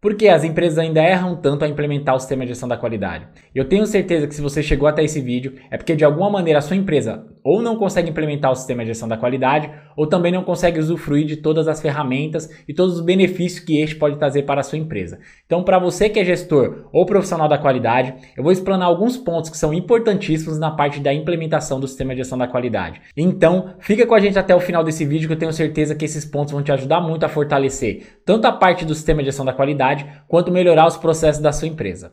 Por que as empresas ainda erram tanto a implementar o sistema de gestão da qualidade? Eu tenho certeza que se você chegou até esse vídeo é porque de alguma maneira a sua empresa ou não consegue implementar o sistema de gestão da qualidade ou também não consegue usufruir de todas as ferramentas e todos os benefícios que este pode trazer para a sua empresa. Então, para você que é gestor ou profissional da qualidade, eu vou explanar alguns pontos que são importantíssimos na parte da implementação do sistema de gestão da qualidade. Então, fica com a gente até o final desse vídeo que eu tenho certeza que esses pontos vão te ajudar muito a fortalecer tanto a parte do sistema de gestão da qualidade qualidade, quanto melhorar os processos da sua empresa.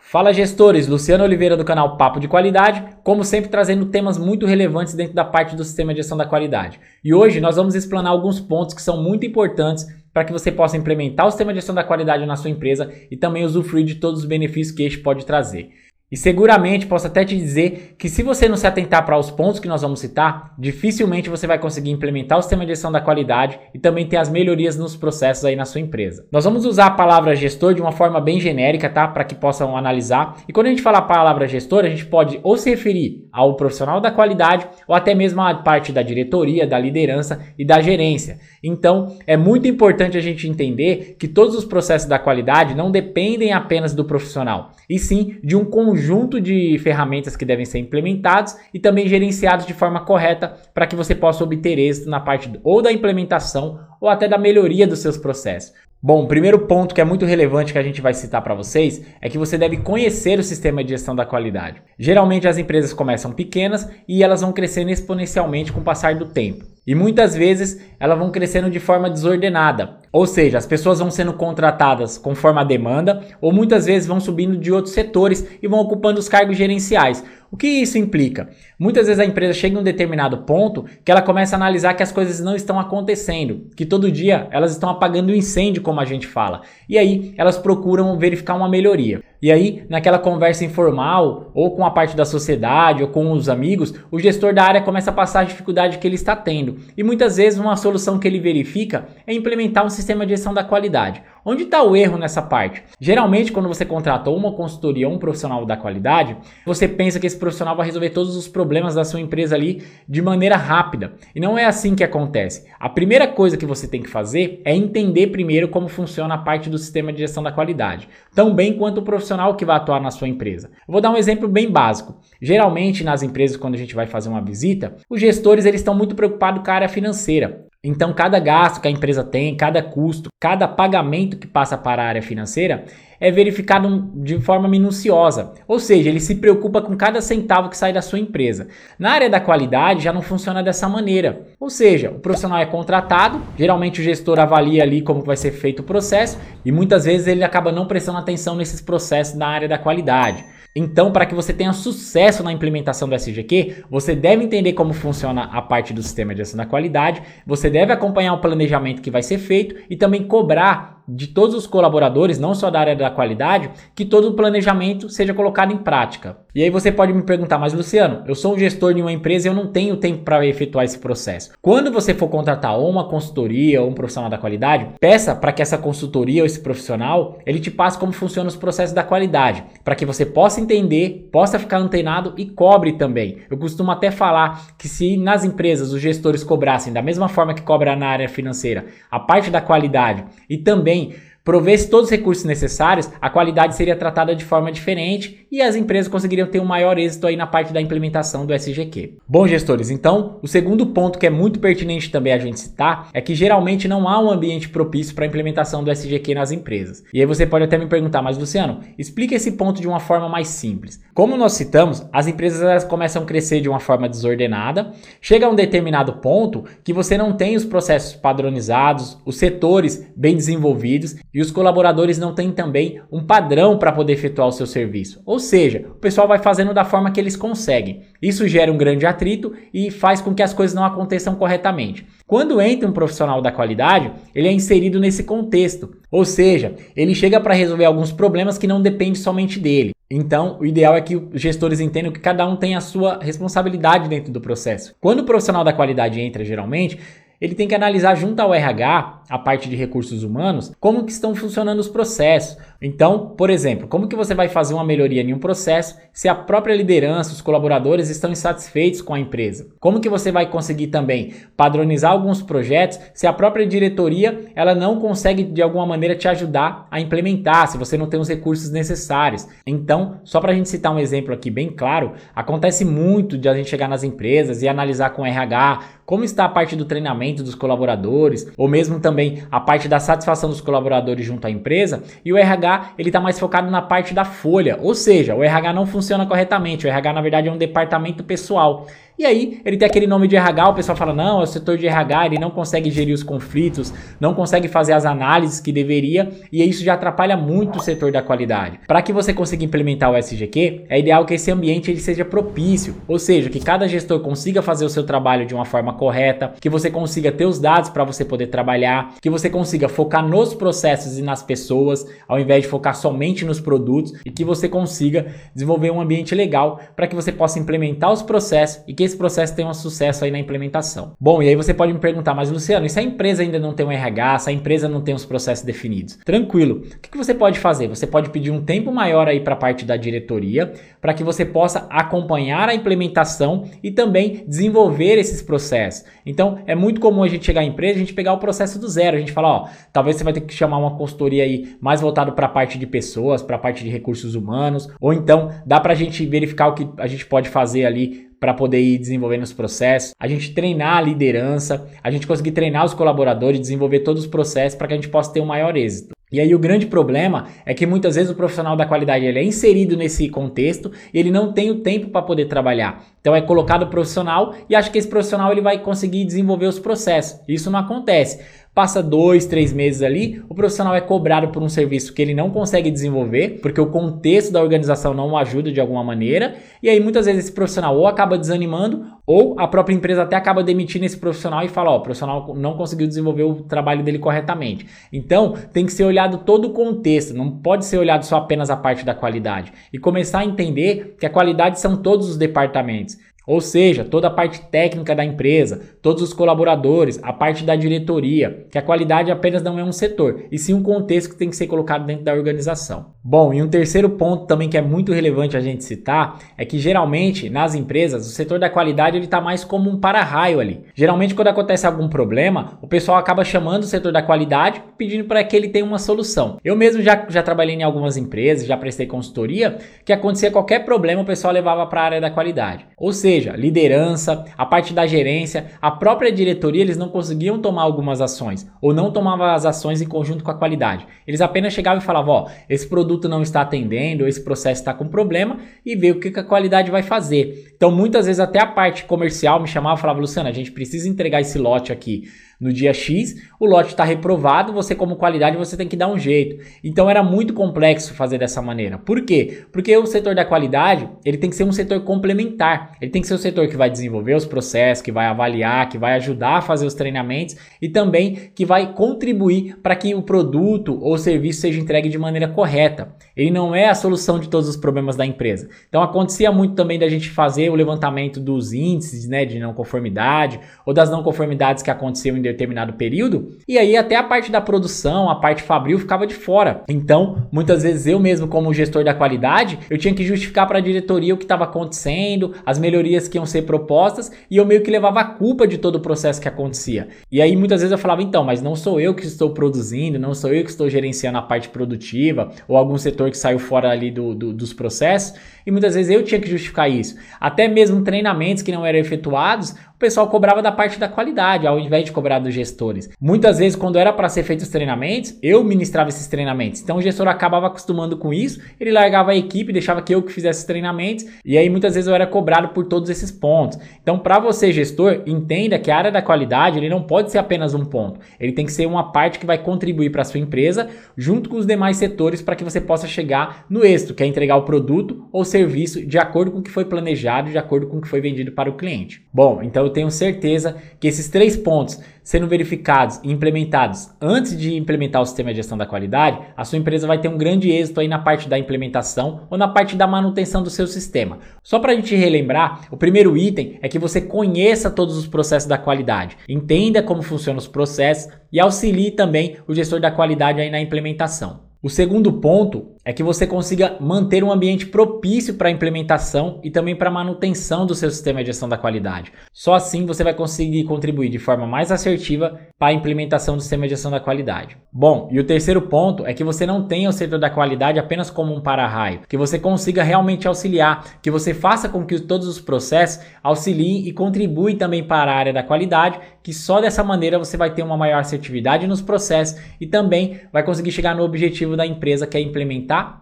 Fala gestores, Luciano Oliveira do canal Papo de Qualidade, como sempre trazendo temas muito relevantes dentro da parte do sistema de gestão da qualidade. E hoje nós vamos explanar alguns pontos que são muito importantes para que você possa implementar o sistema de gestão da qualidade na sua empresa e também usufruir de todos os benefícios que este pode trazer. E seguramente posso até te dizer que se você não se atentar para os pontos que nós vamos citar, dificilmente você vai conseguir implementar o sistema de gestão da qualidade e também ter as melhorias nos processos aí na sua empresa. Nós vamos usar a palavra gestor de uma forma bem genérica, tá? Para que possam analisar. E quando a gente fala a palavra gestor, a gente pode ou se referir ao profissional da qualidade ou até mesmo à parte da diretoria, da liderança e da gerência. Então, é muito importante a gente entender que todos os processos da qualidade não dependem apenas do profissional, e sim de um conjunto conjunto de ferramentas que devem ser implementados e também gerenciados de forma correta para que você possa obter êxito na parte ou da implementação ou até da melhoria dos seus processos. Bom, o primeiro ponto que é muito relevante que a gente vai citar para vocês é que você deve conhecer o sistema de gestão da qualidade. Geralmente as empresas começam pequenas e elas vão crescendo exponencialmente com o passar do tempo. E muitas vezes elas vão crescendo de forma desordenada. Ou seja, as pessoas vão sendo contratadas conforme a demanda, ou muitas vezes vão subindo de outros setores e vão ocupando os cargos gerenciais. O que isso implica? Muitas vezes a empresa chega em um determinado ponto que ela começa a analisar que as coisas não estão acontecendo, que todo dia elas estão apagando o incêndio, como a gente fala. E aí elas procuram verificar uma melhoria. E aí, naquela conversa informal, ou com a parte da sociedade, ou com os amigos, o gestor da área começa a passar a dificuldade que ele está tendo. E muitas vezes uma solução que ele verifica é implementar um sistema de gestão da qualidade. Onde está o erro nessa parte? Geralmente, quando você contrata uma consultoria ou um profissional da qualidade, você pensa que esse profissional vai resolver todos os problemas da sua empresa ali de maneira rápida. E não é assim que acontece. A primeira coisa que você tem que fazer é entender primeiro como funciona a parte do sistema de gestão da qualidade, tão bem quanto o profissional que vai atuar na sua empresa. Vou dar um exemplo bem básico. Geralmente, nas empresas, quando a gente vai fazer uma visita, os gestores eles estão muito preocupados com a área financeira. Então, cada gasto que a empresa tem, cada custo, cada pagamento que passa para a área financeira é verificado de forma minuciosa. Ou seja, ele se preocupa com cada centavo que sai da sua empresa. Na área da qualidade já não funciona dessa maneira. Ou seja, o profissional é contratado, geralmente o gestor avalia ali como vai ser feito o processo e muitas vezes ele acaba não prestando atenção nesses processos na área da qualidade. Então, para que você tenha sucesso na implementação do SGQ, você deve entender como funciona a parte do sistema de gestão da qualidade, você deve acompanhar o planejamento que vai ser feito e também cobrar de todos os colaboradores, não só da área da qualidade, que todo o planejamento seja colocado em prática. E aí você pode me perguntar, mas Luciano, eu sou um gestor de uma empresa e eu não tenho tempo para efetuar esse processo. Quando você for contratar ou uma consultoria ou um profissional da qualidade, peça para que essa consultoria ou esse profissional ele te passe como funcionam os processos da qualidade, para que você possa entender, possa ficar antenado e cobre também. Eu costumo até falar que se nas empresas os gestores cobrassem da mesma forma que cobra na área financeira a parte da qualidade e também também provesse todos os recursos necessários, a qualidade seria tratada de forma diferente e as empresas conseguiriam ter um maior êxito aí na parte da implementação do SGQ. Bom, gestores, então, o segundo ponto que é muito pertinente também a gente citar é que geralmente não há um ambiente propício para a implementação do SGQ nas empresas. E aí você pode até me perguntar, mas Luciano, explica esse ponto de uma forma mais simples. Como nós citamos, as empresas elas começam a crescer de uma forma desordenada, chega a um determinado ponto que você não tem os processos padronizados, os setores bem desenvolvidos e os colaboradores não têm também um padrão para poder efetuar o seu serviço. Ou seja, o pessoal vai fazendo da forma que eles conseguem. Isso gera um grande atrito e faz com que as coisas não aconteçam corretamente. Quando entra um profissional da qualidade, ele é inserido nesse contexto. Ou seja, ele chega para resolver alguns problemas que não dependem somente dele. Então, o ideal é que os gestores entendam que cada um tem a sua responsabilidade dentro do processo. Quando o profissional da qualidade entra, geralmente, ele tem que analisar junto ao RH, a parte de recursos humanos, como que estão funcionando os processos, Então, por exemplo, como que você vai fazer uma melhoria em um processo se a própria liderança, os colaboradores estão insatisfeitos com a empresa? Como que você vai conseguir também padronizar alguns projetos se a própria diretoria ela não consegue de alguma maneira te ajudar a implementar, se você não tem os recursos necessários? Então, só para a gente citar um exemplo aqui bem claro, acontece muito de a gente chegar nas empresas e analisar com RH como está a parte do treinamento dos colaboradores, ou mesmo também a parte da satisfação dos colaboradores junto à empresa, e o RH ele está mais focado na parte da folha, ou seja, o RH não funciona corretamente, o RH na verdade é um departamento pessoal. E aí, ele tem aquele nome de RH, o pessoal fala: não, é o setor de RH, ele não consegue gerir os conflitos, não consegue fazer as análises que deveria, e isso já atrapalha muito o setor da qualidade. Para que você consiga implementar o SGQ, é ideal que esse ambiente ele seja propício, ou seja, que cada gestor consiga fazer o seu trabalho de uma forma correta, que você consiga ter os dados para você poder trabalhar, que você consiga focar nos processos e nas pessoas, ao invés de focar somente nos produtos, e que você consiga desenvolver um ambiente legal para que você possa implementar os processos e que esse processo tenha um sucesso aí na implementação. Bom, e aí você pode me perguntar, mas Luciano, e se a empresa ainda não tem um RH, se a empresa não tem os processos definidos? Tranquilo. O que, você pode fazer? Você pode pedir um tempo maior aí para a parte da diretoria, para que você possa acompanhar a implementação e também desenvolver esses processos. Então, é muito comum a gente chegar à empresa, a gente pegar o processo do zero, a gente fala, ó, talvez você vai ter que chamar uma consultoria aí mais voltado para a parte de pessoas, para a parte de recursos humanos, ou então dá para a gente verificar o que a gente pode fazer ali para poder ir desenvolvendo os processos, a gente treinar a liderança, a gente conseguir treinar os colaboradores, desenvolver todos os processos para que a gente possa ter um maior êxito. E aí o grande problema é que muitas vezes o profissional da qualidade ele é inserido nesse contexto e ele não tem o tempo para poder trabalhar. Então é colocado o profissional e acha que esse profissional ele vai conseguir desenvolver os processos. Isso não acontece. Passa dois, três meses ali, o profissional é cobrado por um serviço que ele não consegue desenvolver, porque o contexto da organização não o ajuda de alguma maneira, e aí muitas vezes esse profissional ou acaba desanimando, ou a própria empresa até acaba demitindo esse profissional e fala: Ó, o profissional não conseguiu desenvolver o trabalho dele corretamente. Então tem que ser olhado todo o contexto, não pode ser olhado só apenas a parte da qualidade, e começar a entender que a qualidade são todos os departamentos. Ou seja, toda a parte técnica da empresa, todos os colaboradores, a parte da diretoria, que a qualidade apenas não é um setor, e sim um contexto que tem que ser colocado dentro da organização. Bom, e um terceiro ponto também que é muito relevante a gente citar é que geralmente nas empresas o setor da qualidade ele está mais como um para-raio ali. Geralmente quando acontece algum problema, o pessoal acaba chamando o setor da qualidade pedindo para que ele tenha uma solução. Eu mesmo já, já trabalhei em algumas empresas, já prestei consultoria, que acontecia qualquer problema o pessoal levava para a área da qualidade. Ou seja, seja, liderança, a parte da gerência, a própria diretoria, eles não conseguiam tomar algumas ações ou não tomavam as ações em conjunto com a qualidade. Eles apenas chegavam e falavam: ó, esse produto não está atendendo, esse processo está com problema e ver o que, que a qualidade vai fazer. Então, muitas vezes, até a parte comercial me chamava e falava: Luciana, a gente precisa entregar esse lote aqui no dia X, o lote está reprovado, você como qualidade você tem que dar um jeito. Então era muito complexo fazer dessa maneira. Por quê? Porque o setor da qualidade, ele tem que ser um setor complementar. Ele tem que ser o setor que vai desenvolver os processos, que vai avaliar, que vai ajudar a fazer os treinamentos e também que vai contribuir para que o produto ou serviço seja entregue de maneira correta. Ele não é a solução de todos os problemas da empresa. Então acontecia muito também da gente fazer o levantamento dos índices, né, de não conformidade ou das não conformidades que aconteciam em determinado período, e aí até a parte da produção, a parte fabril ficava de fora. Então, muitas vezes eu mesmo como gestor da qualidade, eu tinha que justificar para a diretoria o que estava acontecendo, as melhorias que iam ser propostas, e eu meio que levava a culpa de todo o processo que acontecia. E aí muitas vezes eu falava, então, mas não sou eu que estou produzindo, não sou eu que estou gerenciando a parte produtiva, ou algum setor que saiu fora ali do, do, dos processos, e muitas vezes eu tinha que justificar isso. Até mesmo treinamentos que não eram efetuados, o pessoal cobrava da parte da qualidade, ao invés de cobrar dos gestores. Muitas vezes, quando era para ser feitos os treinamentos, eu ministrava esses treinamentos. Então o gestor acabava acostumando com isso, ele largava a equipe, deixava que eu que fizesse os treinamentos, e aí muitas vezes eu era cobrado por todos esses pontos. Então, para você, gestor, entenda que a área da qualidade ele não pode ser apenas um ponto. Ele tem que ser uma parte que vai contribuir para a sua empresa, junto com os demais setores, para que você possa chegar no êxito, que é entregar o produto ou serviço de acordo com o que foi planejado, de acordo com o que foi vendido para o cliente. Bom, então eu tenho certeza que esses três pontos sendo verificados e implementados antes de implementar o sistema de gestão da qualidade, a sua empresa vai ter um grande êxito aí na parte da implementação ou na parte da manutenção do seu sistema. Só para a gente relembrar, o primeiro item é que você conheça todos os processos da qualidade, entenda como funcionam os processos e auxilie também o gestor da qualidade aí na implementação. O segundo ponto é que você consiga manter um ambiente propício para a implementação e também para a manutenção do seu sistema de gestão da qualidade. Só assim você vai conseguir contribuir de forma mais assertiva para a implementação do sistema de gestão da qualidade. Bom, e o terceiro ponto é que você não tenha o setor da qualidade apenas como um para-raio, que você consiga realmente auxiliar, que você faça com que todos os processos auxiliem e contribuem também para a área da qualidade, que só dessa maneira você vai ter uma maior assertividade nos processos e também vai conseguir chegar no objetivo da empresa que é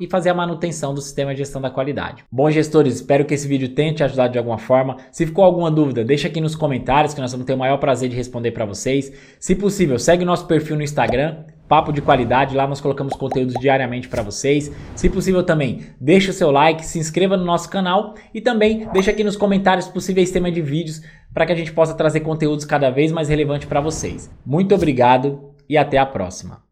e fazer a manutenção do sistema de gestão da qualidade. Bom, gestores, espero que esse vídeo tenha te ajudado de alguma forma. Se ficou alguma dúvida, deixa aqui nos comentários que nós vamos ter o maior prazer de responder para vocês. Se possível, segue nosso perfil no Instagram, Papo de Qualidade, lá nós colocamos conteúdos diariamente para vocês. Se possível também, deixa o seu like, se inscreva no nosso canal e também deixa aqui nos comentários possíveis temas de vídeos para que a gente possa trazer conteúdos cada vez mais relevantes para vocês. Muito obrigado e até a próxima.